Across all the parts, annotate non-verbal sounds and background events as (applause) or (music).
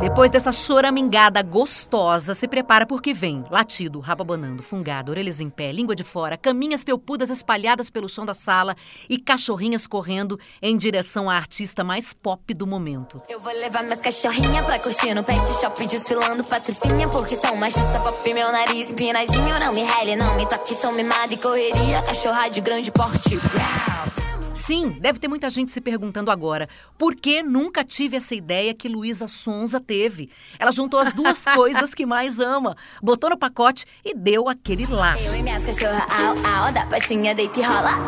Depois dessa choramingada gostosa, se prepara porque vem latido, rabo abanando, fungado, orelhas em pé, língua de fora, caminhas felpudas espalhadas pelo chão da sala e cachorrinhas correndo em direção à artista mais pop do momento. Eu vou levar minhas cachorrinhas pra curtir no pet shop desfilando patricinha Porque são machista pop, meu nariz empinadinho Não me rele, não me toque, sou mimada e correria Cachorra de grande porte Sim, deve ter muita gente se perguntando agora por que nunca tive essa ideia que Luísa Sonza teve. Ela juntou as duas (laughs) coisas que mais ama, botou no pacote e deu aquele laço. Eu e minhas cachorras, au, au, da patinha deita e rola (laughs)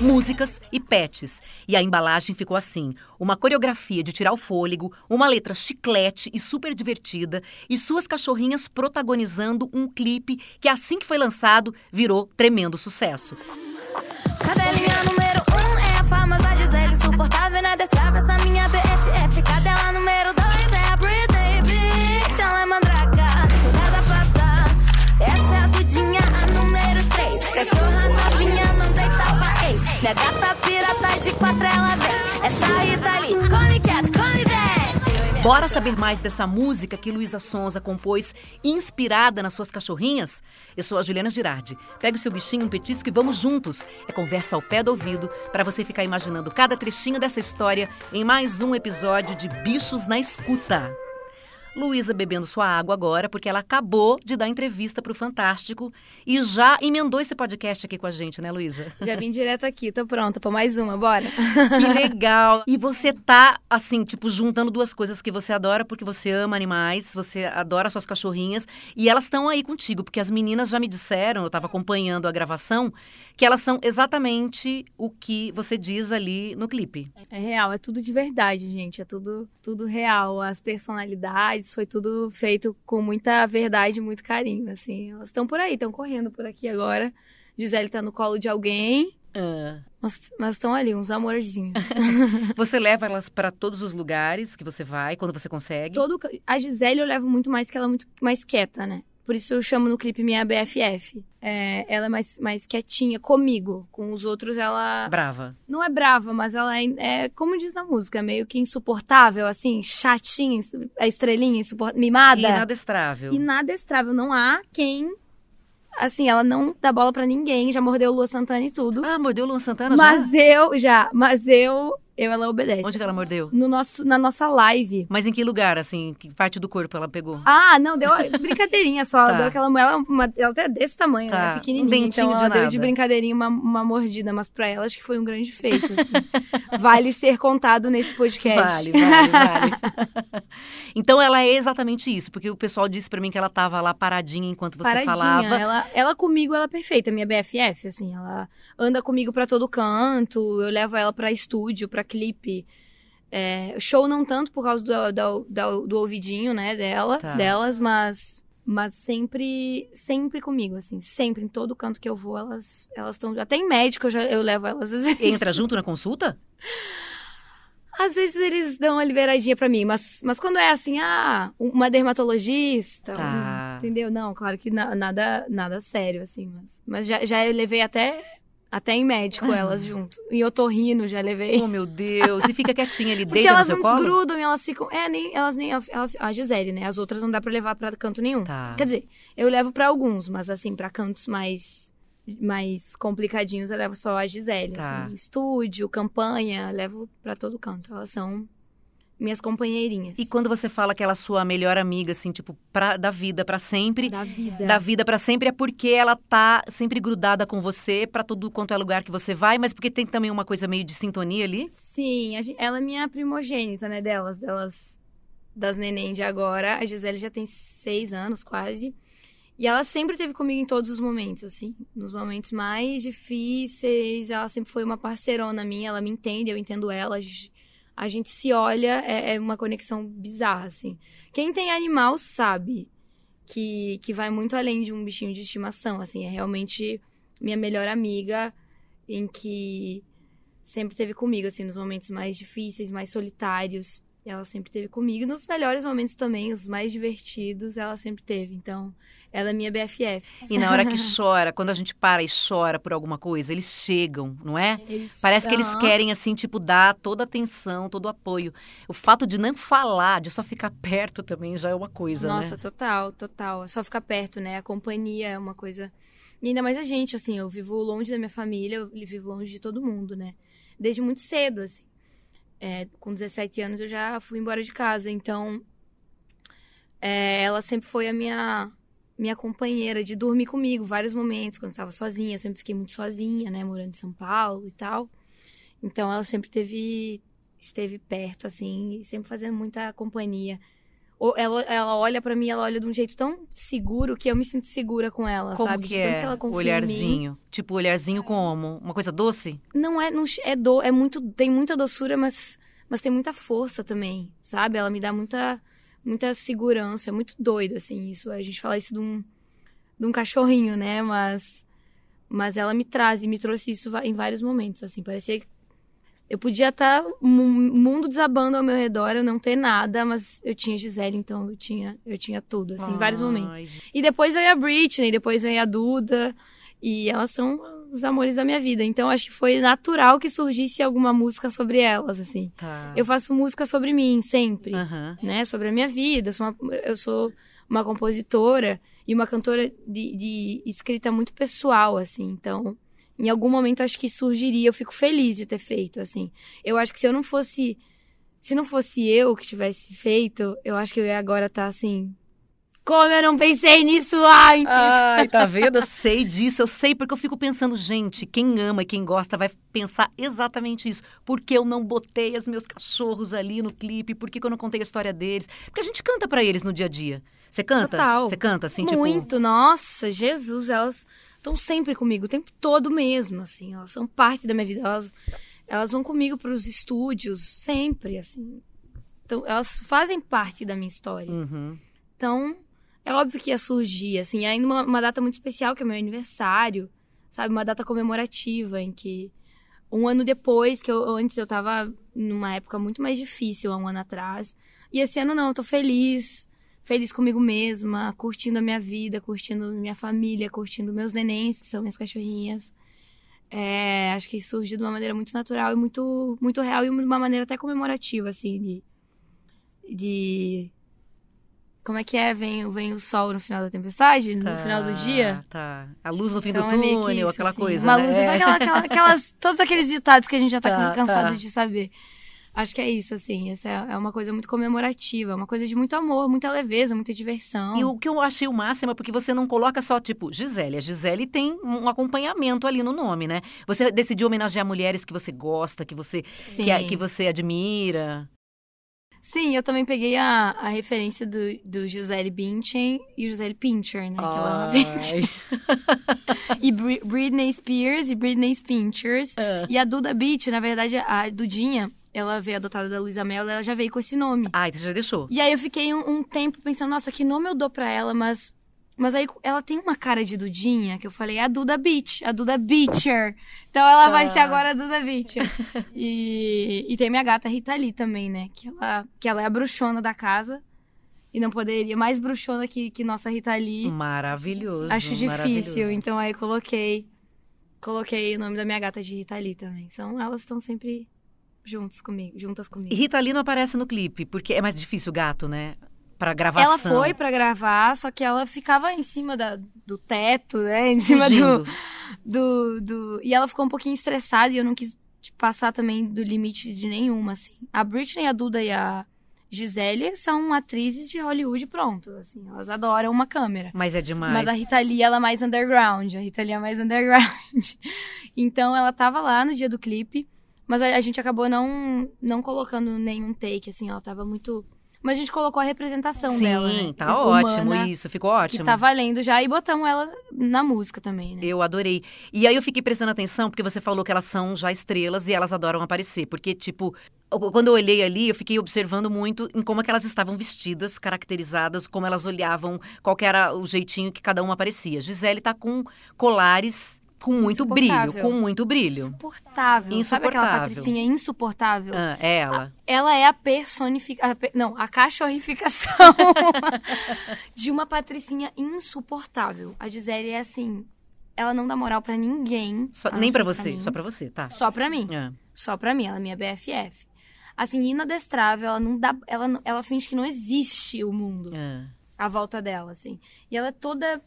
músicas e pets. E a embalagem ficou assim: uma coreografia de tirar o fôlego, uma letra chiclete e super divertida, e suas cachorrinhas protagonizando um clipe que, assim que foi lançado, virou tremendo sucesso. Cadelinha número um é a famosa Gisele Insuportável na destrava, essa minha BFF Cadela número dois é a Britney Bitch. Ela é mandraca, cuidada prata Essa é a Dudinha, a número três. Cachorra novinha, não deita pra ex. Minha gata Bora saber mais dessa música que Luísa Sonza compôs inspirada nas suas cachorrinhas? Eu sou a Juliana Girardi. Pega o seu bichinho, um petisco e vamos juntos. É conversa ao pé do ouvido para você ficar imaginando cada trechinho dessa história em mais um episódio de Bichos na Escuta. Luísa bebendo sua água agora, porque ela acabou de dar entrevista para o Fantástico e já emendou esse podcast aqui com a gente, né, Luísa? Já vim direto aqui, tô pronta para mais uma, bora. Que legal! E você tá, assim, tipo, juntando duas coisas que você adora, porque você ama animais, você adora suas cachorrinhas, e elas estão aí contigo, porque as meninas já me disseram, eu estava acompanhando a gravação, que elas são exatamente o que você diz ali no clipe. É real, é tudo de verdade, gente, é tudo, tudo real. As personalidades, foi tudo feito com muita verdade, muito carinho, assim. Elas estão por aí, estão correndo por aqui agora. Gisele tá no colo de alguém. Ah. Mas estão ali, uns amorzinhos. (laughs) você leva elas para todos os lugares que você vai, quando você consegue? Todo, a Gisele eu levo muito mais que ela é muito mais quieta, né? Por isso eu chamo no clipe minha BFF. É, ela é mais, mais quietinha comigo. Com os outros ela. Brava. Não é brava, mas ela é, é como diz na música, meio que insuportável, assim, chatinha, a estrelinha, insuportável, mimada. Inadestrável. Inadestrável. Não há quem assim, ela não dá bola para ninguém, já mordeu o Lua Santana e tudo. Ah, mordeu o Lua Santana mas já? Mas eu, já, mas eu eu, ela obedece. Onde que ela mordeu? No nosso, na nossa live. Mas em que lugar, assim? Que parte do corpo ela pegou? Ah, não, deu (laughs) brincadeirinha só. tá. Deu aquela ela, uma, ela até é desse tamanho, tá. né? Pequenininha. Um dentinho então de ela nada. deu de brincadeirinha uma, uma mordida, mas pra ela acho que foi um grande feito. Assim. (laughs) vale ser contado nesse podcast. Vale, vale, vale. (laughs) então ela é exatamente isso, porque o pessoal disse para mim que ela tava lá paradinha enquanto você paradinha. falava. Ela, ela comigo, ela é perfeita, minha BFF, assim, ela anda comigo para todo canto, eu levo ela para estúdio, para clipe. É, show não tanto por causa do, do, do, do ouvidinho, né, dela, Tá. delas, mas mas sempre sempre comigo assim, sempre em todo canto que eu vou, elas elas estão até em médico eu já eu levo elas às vezes. Entra junto na consulta? Às vezes eles dão uma liberadinha pra mim, mas mas quando é assim, ah, uma dermatologista, Tá. um- entendeu? Não, claro que na- nada nada sério assim, mas mas já já eu levei até até em médico elas junto. Em otorrino já levei. Oh, meu Deus. E fica quietinha ali, (laughs) deita no elas seu não colo? desgrudam e elas ficam. É, nem. Elas nem. Ela, ela- a Gisele, né? As outras não dá pra levar pra canto nenhum. Tá. Quer dizer, eu levo pra alguns, mas assim, pra cantos mais. Mais complicadinhos, eu levo só a Gisele. Tá. Assim, estúdio, campanha, levo pra todo canto. Elas são minhas companheirinhas. E quando você fala que ela é sua melhor amiga, assim, tipo, pra, da vida pra sempre, Da vida. da vida pra sempre, é porque ela tá sempre grudada com você pra todo quanto é lugar que você vai, mas porque tem também uma coisa meio de sintonia ali? Sim, ela é minha primogênita, né? Delas, delas, das neném de agora. A Gisele já tem seis anos, quase. E ela sempre esteve comigo em todos os momentos, assim. Nos momentos mais difíceis, ela sempre foi uma parceirona minha. Ela me entende, eu entendo ela. A gente, a gente se olha, é, é uma conexão bizarra, assim. Quem tem animal sabe que, que vai muito além de um bichinho de estimação, assim. É realmente minha melhor amiga, em que sempre teve comigo, assim, nos momentos mais difíceis, mais solitários. Ela sempre teve comigo. Nos melhores momentos também, os mais divertidos, ela sempre teve. Então, ela é minha BFF. E na hora que (laughs) chora, quando a gente para e chora por alguma coisa, eles chegam, não é? Eles- Parece que eles querem, assim, tipo, dar toda a atenção, todo o apoio. O fato de não falar, de só ficar perto também já é uma coisa, Nossa, né? total, total. Só ficar perto, né? A companhia é uma coisa. E ainda mais a gente, assim, eu vivo longe da minha família, eu vivo longe de todo mundo, né? Desde muito cedo, assim. É, com 17 anos eu já fui embora de casa, então. é, ela sempre foi a minha minha companheira de dormir comigo vários momentos quando eu tava sozinha, eu sempre fiquei muito sozinha, né, morando em São Paulo e tal. Então ela sempre teve esteve perto assim, e sempre fazendo muita companhia. Ela, ela olha pra mim, ela olha de um jeito tão seguro que eu me sinto segura com ela, Como sabe? que De tanto é que ela confia em mim. olharzinho? Tipo, olharzinho como? Uma coisa doce? Não é, não, é do, é muito, tem muita doçura, mas, mas tem muita força também, sabe? Ela me dá muita, muita segurança, é muito doido, assim, isso, a gente fala isso de um, de um cachorrinho, né? Mas, mas ela me traz e me trouxe isso em vários momentos, assim, parecia que eu podia estar o mundo desabando ao meu redor, eu não ter nada, mas eu tinha Gisele, então eu tinha, eu tinha tudo, assim, em vários momentos. Ai. E depois veio a Britney, depois veio a Duda. E elas são os amores da minha vida. Então acho que foi natural que surgisse alguma música sobre elas, assim. Tá. Eu faço música sobre mim, sempre. Né? Sobre a minha vida. Eu sou uma, eu sou uma compositora e uma cantora de, de escrita muito pessoal, assim. Então, em algum momento acho que surgiria. Eu fico feliz de ter feito, assim. Eu acho que se eu não fosse. Se não fosse eu que tivesse feito, eu acho que eu ia agora estar assim. Como eu não pensei nisso antes? Ai, tá (laughs) vendo? Eu sei disso, eu sei porque eu fico pensando, gente, quem ama e quem gosta vai pensar exatamente isso. Por que eu não botei os meus cachorros ali no clipe? Por que, que eu não contei a história deles? Porque a gente canta pra eles no dia a dia. Você canta? Total. Você canta assim, tipo. Muito, nossa, Jesus, elas estão sempre comigo, o tempo todo mesmo, assim, elas são parte da minha vida, elas, elas vão comigo para os estúdios, sempre, assim. Então, elas fazem parte da minha história. Uhum. Então, é óbvio que ia surgir, assim, ainda uma, uma data muito especial, que é meu aniversário, sabe? Uma data comemorativa, em que um ano depois, que eu, antes eu tava numa época muito mais difícil, há um ano atrás. E esse ano não, eu tô feliz, feliz comigo mesma, curtindo a minha vida, curtindo minha família, curtindo meus nenéns, que são minhas cachorrinhas. É, acho que surgiu de uma maneira muito natural e muito, muito real e de uma maneira até comemorativa, assim, de. de como é que é? Vem, vem o sol no final da tempestade? No final do dia? Tá. A luz no fim Então do é túnel, isso, aquela assim. coisa. Uma né? luz, É. aquela, aquela- aquelas, todos aqueles ditados que a gente já tá, Tá, cansado tá. de saber. Acho que é isso, assim. Essa é é uma coisa muito comemorativa, uma coisa de muito amor, muita leveza, muita diversão. E o que eu achei o máximo é porque você não coloca só, tipo, Gisele. A Gisele tem um acompanhamento ali no nome, né? Você decidiu homenagear mulheres que você gosta, que você, que, que você admira. Sim, eu também peguei a, a referência do, do Gisele Bündchen e Gisele Pincher, né? Que ela é. (laughs) E Bri- Britney Spears e Britney Pinchers. Ah. E a Duda Beat, na verdade, a Dudinha, ela veio adotada da Luísa Mel, ela já veio com esse nome. Ai, você já deixou. E aí eu fiquei um, um tempo pensando, nossa, que nome eu dou pra ela, mas. Mas aí ela tem uma cara de Dudinha, que eu falei, é a Duda Beach, a Duda Beacher. Então ela Tá. vai ser agora a Duda Beacher. (laughs) e, e tem minha gata Rita Lee também, né? Que ela, que ela é a bruxona da casa. E não poderia, mais bruxona que, que nossa Rita Lee. Maravilhoso. Acho difícil, maravilhoso. então aí coloquei. Coloquei o nome da minha gata de Rita Lee também. São, elas estão sempre juntos comigo, juntas comigo. E Rita Lee não aparece no clipe, porque é mais difícil o gato, né? Pra gravação. Ela foi pra gravar, só que ela ficava em cima da, do teto, né? Em cima do, do, do. E ela ficou um pouquinho estressada e eu não quis passar também do limite de nenhuma, assim. A Britney, a Duda e a Gisele são atrizes de Hollywood pronto, assim. Elas adoram uma câmera. Mas é demais. Mas a Rita Lee, ela é mais underground. A Rita Lee é mais (laughs) underground. então, ela tava lá no dia do clipe. Mas a, a gente acabou não, não colocando nenhum take, assim. Ela tava muito... Mas a gente colocou a representação Sim, dela, né? tá Humana, ótimo isso, ficou ótimo. Que tá valendo já. E botamos ela na música também, né? Eu adorei. E aí eu fiquei prestando atenção, porque você falou que elas são já estrelas e elas adoram aparecer. Porque, tipo, quando eu olhei ali, eu fiquei observando muito em como é que elas estavam vestidas, caracterizadas, como elas olhavam, qual era o jeitinho que cada uma aparecia. Gisele tá com colares Com muito brilho, Insuportável. com muito brilho. Insuportável. Sabe aquela Insuportável. patricinha insuportável? Ah, é ela. Ela é a personificação. Não, a cachorrificação (laughs) de uma patricinha insuportável. A Gisele é assim. Ela não dá moral pra ninguém. Só- a nem pra você, mim. só pra você, tá? Só pra mim. Ah, Só pra mim, ela é minha BFF. Assim, inadestrável, ela não dá. Ela, ela finge que não existe o mundo ah. à volta dela, assim. E ela é toda.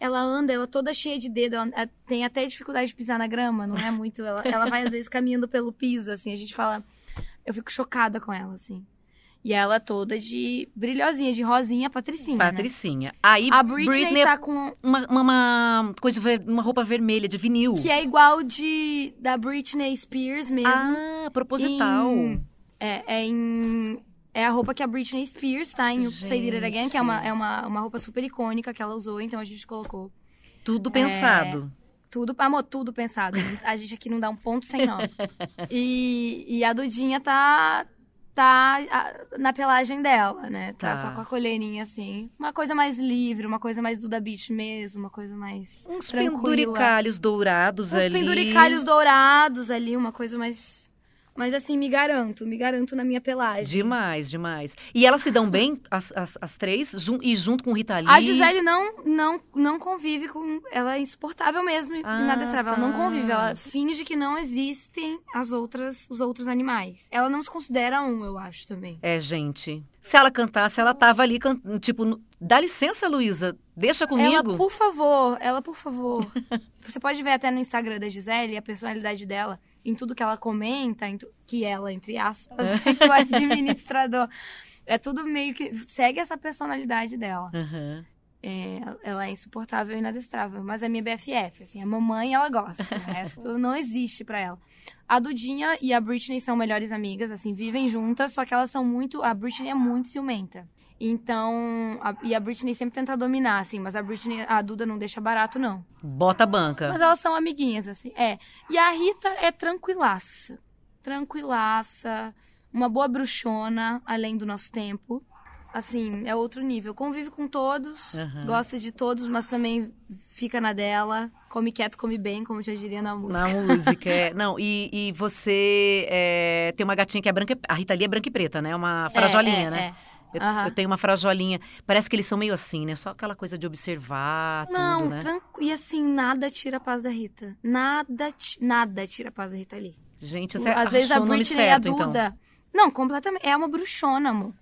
Ela anda, ela é toda cheia de dedo, ela tem até dificuldade de pisar na grama, não é muito. Ela, ela vai, às vezes, caminhando pelo piso, assim. A gente fala. Eu fico chocada com ela, assim. E ela toda de brilhosinha, de rosinha, patricinha. né? Patricinha. Aí A Britney, Britney tá com. uma, uma, uma coisa, uma roupa vermelha de vinil. Que é igual de. da Britney Spears mesmo. Ah, proposital. Em- é, é em. É a roupa que a Britney Spears tá em Say It Again, que é, uma, é uma, uma roupa super icônica que ela usou, então a gente colocou Tudo pensado. tudo, amor, tudo pensado. A gente aqui não dá um ponto sem nó. (laughs) E, e a Dudinha tá, tá na pelagem dela, né? Tá, Tá. só com a colherinha assim. Uma coisa mais livre, uma coisa mais Duda Beach mesmo, uma coisa mais Uns tranquila. penduricalhos dourados Uns ali. penduricalhos dourados ali, uma coisa mais... Mas assim, me garanto, me garanto na minha pelagem. Demais, demais. E elas se dão bem, (laughs) as, as, as três, jun- e junto com Rita Lee. A Gisele não, não, não convive com. Ela é insuportável mesmo, Ah, inadestrável. Ela não tá. convive. Ela finge que não existem as outras, os outros animais. Ela não se considera um, eu acho também. É, gente. Se ela cantasse, ela tava ali, tipo, dá licença, Luísa, deixa comigo. Ela, por favor, ela, por favor. (laughs) Você pode ver até no Instagram da Gisele a personalidade dela, em tudo que ela comenta, tu- que ela, entre aspas, que (laughs) o administrador. É tudo meio que. Segue essa personalidade dela. Aham. É, ela é insuportável e inadestrável, mas é minha BFF, assim, a mamãe ela gosta, o resto não existe pra ela. A Dudinha e a Britney são melhores amigas, assim, vivem juntas, só que elas são muito, a Britney é muito ciumenta. Então, a- e a Britney sempre tenta dominar, assim, mas a Britney, a Duda não deixa barato, não. Bota a banca. Mas elas são amiguinhas, assim, é. E a Rita é tranquilaça, tranquilaça, uma boa bruxona, além do nosso tempo. Assim, é outro nível. Convive com todos, Aham. gosta de todos, mas também fica na dela. Come quieto, come bem, como já diria na música. Na música, é. Não, e, e você é, tem uma gatinha que é branca. A Rita Lee é branca e preta, né? Uma frajolinha, é, né? Eu, Aham. eu tenho uma frajolinha. Parece que eles são meio assim, né? Só aquela coisa de observar Não, tudo, né? tranqu... e assim, nada tira a paz da Rita. Nada, ti- nada tira a paz da Rita ali. Gente, você Às vezes a Britney e a então. Duda. Não, completamente. É uma bruxona, amor.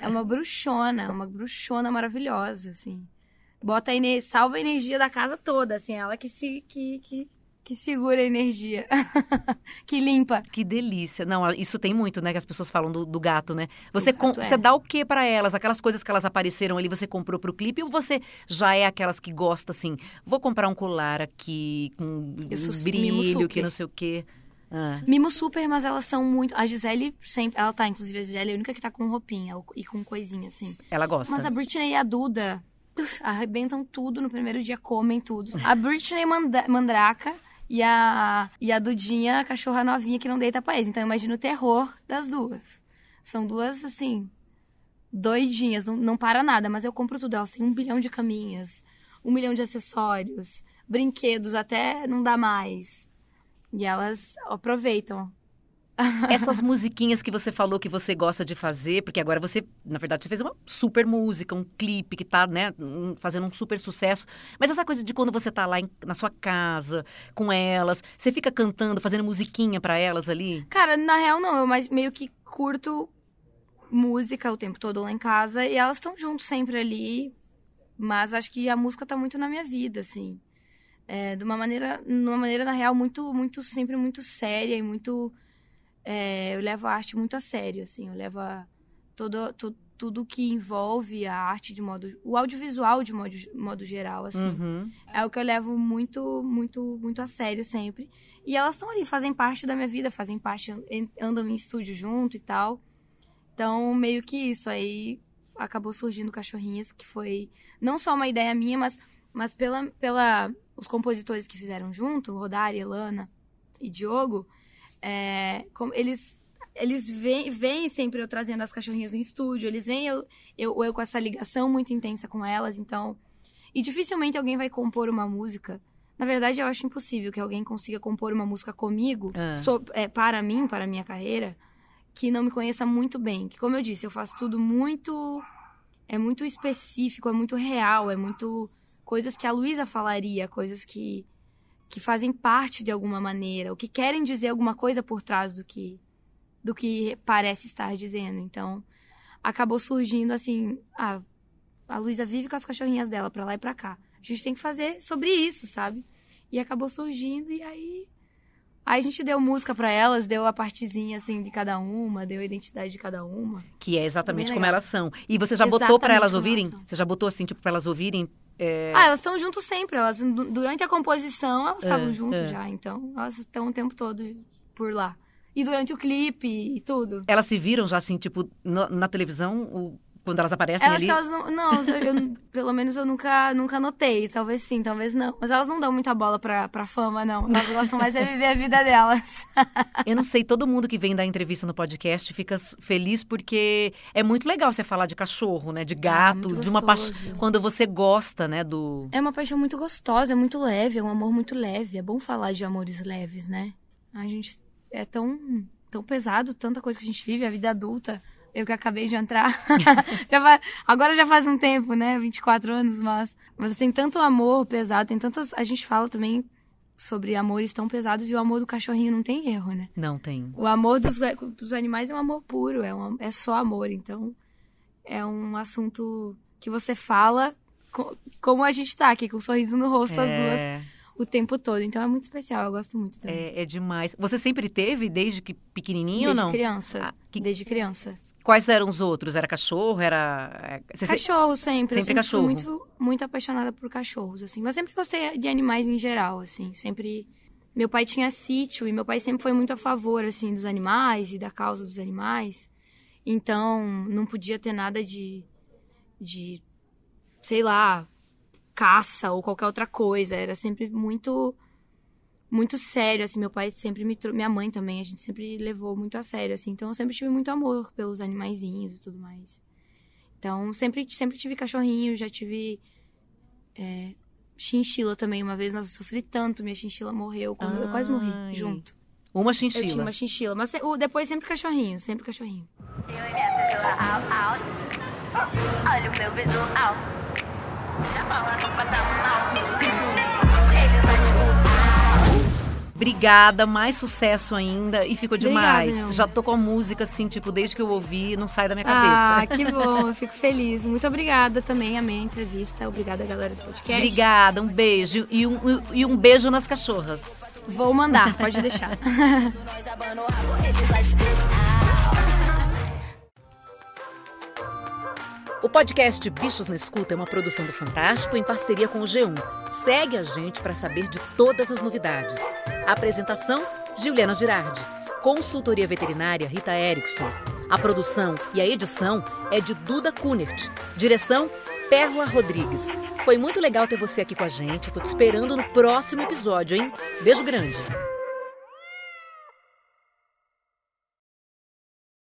É uma bruxona, uma bruxona maravilhosa, assim. Bota a ener... salva a energia da casa toda, assim. Ela que se que, que, que segura a energia. (laughs) que limpa. Que delícia. Não, isso tem muito, né? Que as pessoas falam do, do gato, né? Você, gato, com- é. você dá o que pra elas? Aquelas coisas que elas apareceram ali, você comprou pro clipe? Ou você já é aquelas que gosta, assim, vou comprar um colar aqui com Isso, brilho, que não sei o quê. Ah, Mimo super, mas elas são muito. A Gisele sempre. Ela tá, inclusive, a Gisele é a única que tá com roupinha e com coisinha, assim. ela gosta. Mas a Britney e a Duda arrebentam tudo no primeiro dia, comem tudo. A Britney manda- mandraca e a, e a Dudinha, a cachorra novinha que não deita eles. Então imagina o terror das duas. São duas, assim, doidinhas, não, não para nada, mas eu compro tudo. Elas têm um bilhão de caminhas, um milhão de acessórios, brinquedos, até não dá mais. E elas aproveitam. Essas musiquinhas que você falou que você gosta de fazer, porque agora você, na verdade, você fez uma super música, um clipe que tá, né, fazendo um super sucesso. Mas essa coisa de quando você tá lá em- na sua casa, com elas, você fica cantando, fazendo musiquinha pra elas ali? Cara, na real não, eu mais, meio que curto música o tempo todo lá em casa e elas estão juntos sempre ali, mas acho que a música tá muito na minha vida, assim. É, de uma maneira, de uma maneira na real muito, muito sempre muito séria e muito é, eu levo a arte muito a sério, assim, eu levo a, todo, tu- tudo que envolve a arte de modo, o audiovisual de modo, modo geral, assim. Uhum. É o que eu levo muito, muito, muito a sério sempre. E elas estão ali, fazem parte da minha vida, fazem parte, andam em estúdio junto e tal. Então, meio que isso. Aí acabou surgindo Cachorrinhas, que foi não só uma ideia minha, mas, mas pela, pela os compositores que fizeram junto, Rodari, Elana e Diogo, é, como eles eles veem sempre eu trazendo as cachorrinhas em estúdio, eles veem eu, eu, eu com essa ligação muito intensa com elas, então e dificilmente alguém vai compor uma música Na verdade, eu acho impossível que alguém consiga compor uma música comigo, Ah. so- é, para mim, para a minha carreira, que não me conheça muito bem. Que, como eu disse, eu faço tudo muito. É muito específico, é muito real, é muito. Coisas que a Luísa falaria, coisas que, que fazem parte de alguma maneira, ou que querem dizer alguma coisa por trás do que, do que parece estar dizendo. Então, acabou surgindo assim. Ah, a Luísa vive com as cachorrinhas dela pra lá e pra cá. A gente tem que fazer sobre isso, sabe? E acabou surgindo e aí aí a gente deu música pra elas, deu a partezinha assim de cada uma, deu a identidade de cada uma. Que é exatamente como elas são. E você já botou pra Exatamente elas como ouvirem? elas são. Você já botou assim, tipo, pra elas ouvirem? É, Ah, elas estão juntos sempre, elas du- durante a composição elas estavam É, juntas é. já, então elas estão o tempo todo por lá. E durante o clipe e tudo. Elas se viram já assim, tipo, na televisão, o- quando elas aparecem Elas ali? que elas não. Não, eu- (laughs) pelo menos eu nunca, nunca notei. Talvez sim, talvez não. Mas elas não dão muita bola pra, pra fama, não. Elas gostam mais é viver a vida delas. (laughs) Eu não sei, todo mundo que vem dar entrevista no podcast fica feliz porque é muito legal você falar de cachorro, né? De gato, Ah, muito de uma paixão. Quando você gosta, né? Do. É uma paixão muito gostosa, é muito leve, é um amor muito leve. É bom falar de amores leves, né? A gente é tão, tão pesado, tanta coisa que a gente vive, a vida adulta. Eu que acabei de entrar. (laughs) Já fa- agora já faz um tempo, né? 24 anos, mas. Mas tem tanto amor pesado, tem tantas. A gente fala também sobre amores tão pesados e o amor do cachorrinho não tem erro, né? Não tem. O amor dos, dos animais é um amor puro, é, um, é só amor. Então, é um assunto que você fala co- como a gente tá aqui, com um sorriso no rosto, as duas, É, o tempo todo. Então, é muito especial, eu gosto muito também. é, é demais. Você sempre teve, desde que pequenininho Desde ou não? criança. Ah, que- Desde criança. Quais eram os outros? Era cachorro? Era. é, Você Cachorro sempre. Sempre sempre cachorro. muito, muito apaixonada por cachorros, assim. Mas sempre gostei de animais em geral, assim. Sempre... Meu pai tinha sítio e meu pai sempre foi muito a favor, assim, dos animais e da causa dos animais. Então, não podia ter nada de... De... Sei lá... Caça ou qualquer outra coisa. Era sempre muito... Muito sério, assim. Meu pai sempre me... Minha mãe também, a gente sempre levou muito a sério, assim. Então, eu sempre tive muito amor pelos animaizinhos e tudo mais. Então, sempre, sempre tive cachorrinho, já tive é, chinchila também. Uma vez, nossa, eu sofri tanto, minha chinchila morreu. Quando eu quase morri junto. Uma Eu tinha chinchila. uma chinchila. Mas depois sempre cachorrinho, sempre cachorrinho. E. Olha o meu visual. Obrigada, mais sucesso ainda. E ficou Obrigada, demais. amor. Já tô com a música, assim, tipo, desde que eu ouvi, não sai da minha cabeça. Ah, que bom, eu fico feliz. Muito obrigada também, amei a entrevista. Obrigada, galera do podcast. Obrigada, um beijo. E um, e um beijo nas cachorras. Vou mandar, pode deixar. (laughs) podcast Bichos na Escuta é uma produção do Fantástico em parceria com o G1. Segue a gente para saber de todas as novidades. Apresentação: Juliana Girardi. Consultoria veterinária Rita Erickson. A produção e a edição é de Duda Kunert. Direção: Perla Rodrigues. Foi muito legal ter você aqui com a gente. Tô te esperando no próximo episódio, hein? Beijo grande.